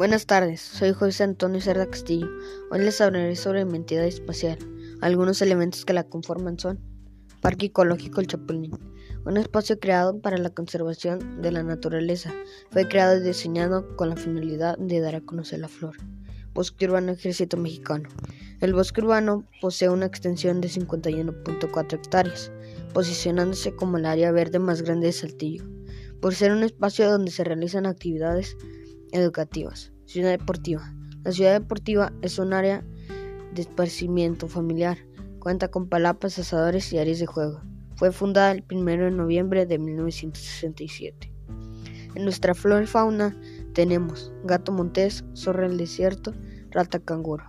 Buenas tardes, soy José Antonio Cerda Castillo. Hoy les hablaré sobre mi entidad espacial. Algunos elementos que la conforman son Parque Ecológico El Chapulín, un espacio creado para la conservación de la naturaleza. Fue creado y diseñado con la finalidad de dar a conocer la flora. Bosque Urbano Ejército Mexicano. El bosque urbano posee una extensión de 51.4 hectáreas, posicionándose como el área verde más grande de Saltillo, por ser un espacio donde se realizan actividades educativas. Ciudad deportiva. La ciudad deportiva es un área de esparcimiento familiar. Cuenta con palapas, asadores y áreas de juego. Fue fundada el 1 de noviembre de 1967. En nuestra flora y fauna tenemos gato montés, zorra del desierto, rata canguro.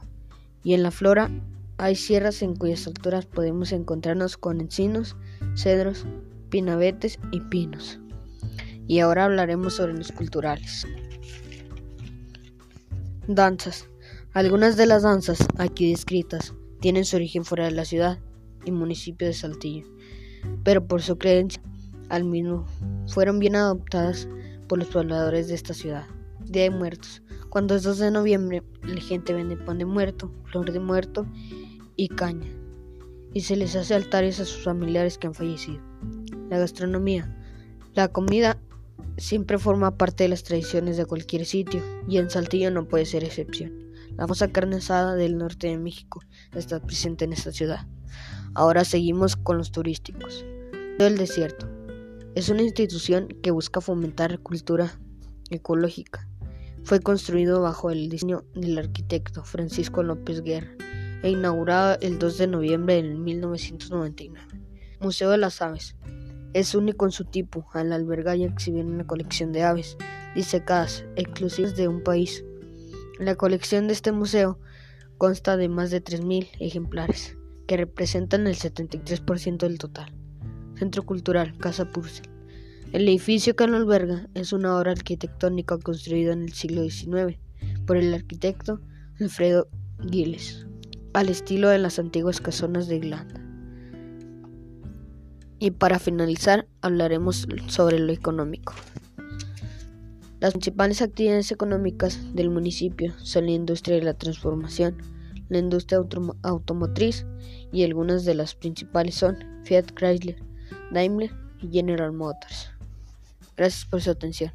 Y en la flora hay sierras en cuyas alturas podemos encontrarnos con encinos, cedros, pinabetes y pinos. Y ahora hablaremos sobre los culturales. Danzas. Algunas de las danzas aquí descritas tienen su origen fuera de la ciudad y municipio de Saltillo, pero por su creencia al mismo fueron bien adoptadas por los pobladores de esta ciudad. Día de Muertos. Cuando es 2 de noviembre, la gente vende pan de muerto, flor de muerto y caña, y se les hace altares a sus familiares que han fallecido. La gastronomía. La comida siempre forma parte de las tradiciones de cualquier sitio, y en Saltillo no puede ser excepción. La famosa carne asada del norte de México está presente en esta ciudad. Ahora seguimos con los turísticos. El desierto es una institución que busca fomentar cultura ecológica. Fue construido bajo el diseño del arquitecto Francisco López Guerra e inaugurado el 2 de noviembre de 1999. Museo de las Aves es único en su tipo al albergar y exhibir una colección de aves disecadas exclusivas de un país. La colección de este museo consta de más de 3.000 ejemplares, que representan el 73% del total. Centro Cultural Casa Purcell. El edificio que lo alberga es una obra arquitectónica construida en el siglo XIX por el arquitecto Alfredo Giles, al estilo de las antiguas casonas de Irlanda. Y para finalizar hablaremos sobre lo económico. Las principales actividades económicas del municipio son la industria de la transformación, la industria automotriz y algunas de las principales son Fiat Chrysler, Daimler y General Motors. Gracias por su atención.